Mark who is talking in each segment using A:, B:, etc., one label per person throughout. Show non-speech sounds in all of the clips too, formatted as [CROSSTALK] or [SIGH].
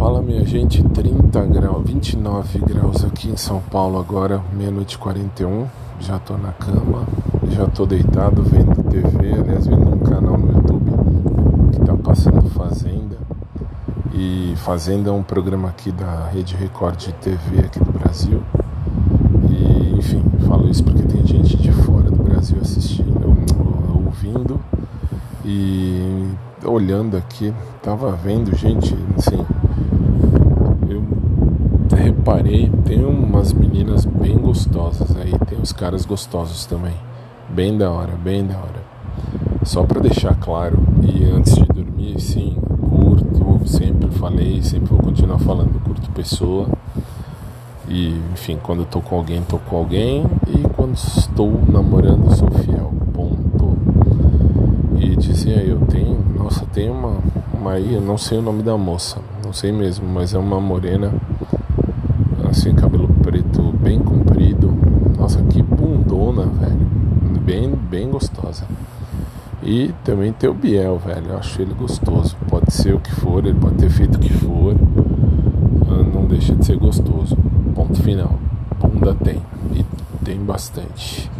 A: Fala minha gente, 30 graus, 29 graus aqui em São Paulo agora, meia-noite 41. Já tô na cama, já tô deitado vendo TV, aliás, vendo um canal no YouTube que tá passando Fazenda. E Fazenda é um programa aqui da Rede Record de TV aqui do Brasil. E enfim, falo isso porque tem gente de fora do Brasil assistindo, ouvindo e olhando aqui, tava vendo gente, assim, tem umas meninas bem gostosas aí, tem os caras gostosos também. Bem da hora, bem da hora. Só para deixar claro, e antes de dormir, sim, curto, sempre falei, sempre vou continuar falando, curto pessoa. E, enfim, quando tô com alguém, tô com alguém. E quando estou namorando, sou fiel. Ponto. E dizia eu, tenho, nossa, tem uma, uma aí, eu não sei o nome da moça, não sei mesmo, mas é uma morena assim, cabelo preto bem comprido. Nossa, que bundona, velho. Bem, bem gostosa. E também tem o Biel, velho. Eu acho ele gostoso. Pode ser o que for, ele pode ter feito o que for. Ah, não deixa de ser gostoso. Ponto final. Bunda tem. E tem bastante.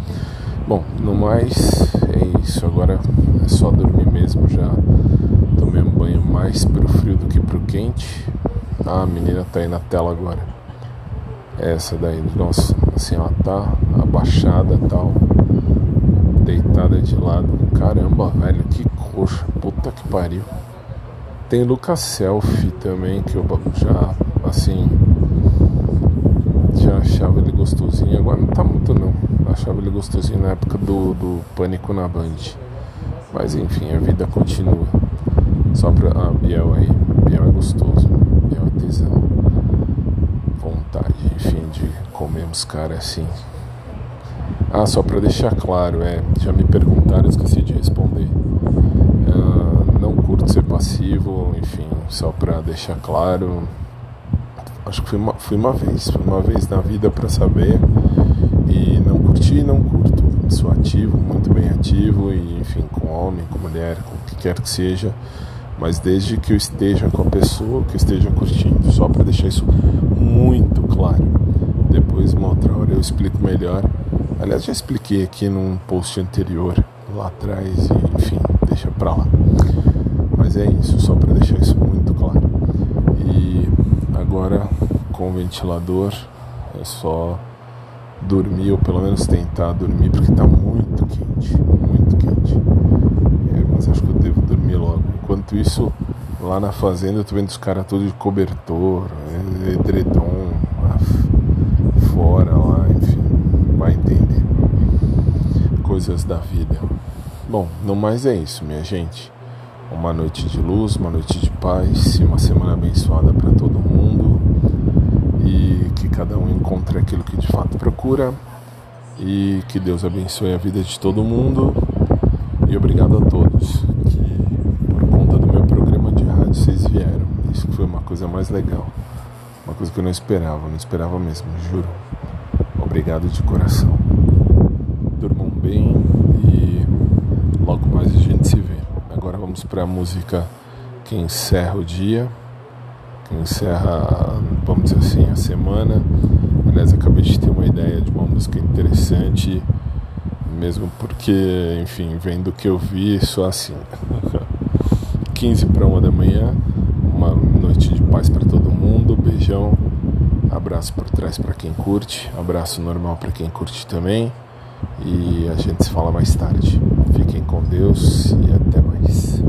A: Bom, no mais é isso. Agora é só dormir mesmo. Já tomei um banho mais pro frio do que pro quente. Ah, a menina tá aí na tela agora. Essa daí, nossa, assim, ela tá abaixada tal, deitada de lado. Caramba, velho, que coxa, puta que pariu. Tem Lucas Selfie também, que eu já, assim, já achava ele gostosinho. Agora não tá muito não. Achava ele gostosinho na época do, do Pânico na Band. Mas enfim, a vida continua. Só pra. Ah, Biel aí. Biel é gostoso. Biel é tesão vontade, enfim, de comer uns caras assim. Ah, só para deixar claro, é, já me perguntaram, esqueci de responder. Ah, não curto ser passivo, enfim, só para deixar claro. Acho que fui uma, fui uma vez, fui uma vez na vida para saber e não curti, não curto. Sou ativo, muito bem ativo e enfim, com homem, com mulher, com o que quer que seja mas desde que eu esteja com a pessoa, que eu esteja curtindo, só para deixar isso muito claro. Depois, uma outra hora, eu explico melhor. Aliás, já expliquei aqui num post anterior, lá atrás, e enfim, deixa pra lá. Mas é isso, só para deixar isso muito claro. E agora, com o ventilador, é só dormir, ou pelo menos tentar dormir, porque tá muito quente, muito quente. É, mas acho que eu devo dormir logo. Enquanto isso, lá na fazenda eu tô vendo os caras todos de cobertor, edredom, fora lá, enfim, vai entender. Coisas da vida. Bom, no mais é isso, minha gente. Uma noite de luz, uma noite de paz, uma semana abençoada para todo mundo e que cada um encontre aquilo que de fato procura e que Deus abençoe a vida de todo mundo e obrigado a todos vocês vieram. Isso foi uma coisa mais legal. Uma coisa que eu não esperava, não esperava mesmo, juro. Obrigado de coração. Durmam bem e logo mais a gente se vê. Agora vamos para a música que encerra o dia, que encerra, vamos dizer assim, a semana. Aliás, acabei de ter uma ideia de uma música interessante, mesmo porque, enfim, vendo o que eu vi, só assim. [LAUGHS] 15 para uma da manhã. Uma noite de paz para todo mundo. Beijão. Abraço por trás para quem curte. Abraço normal para quem curte também. E a gente se fala mais tarde. Fiquem com Deus e até mais.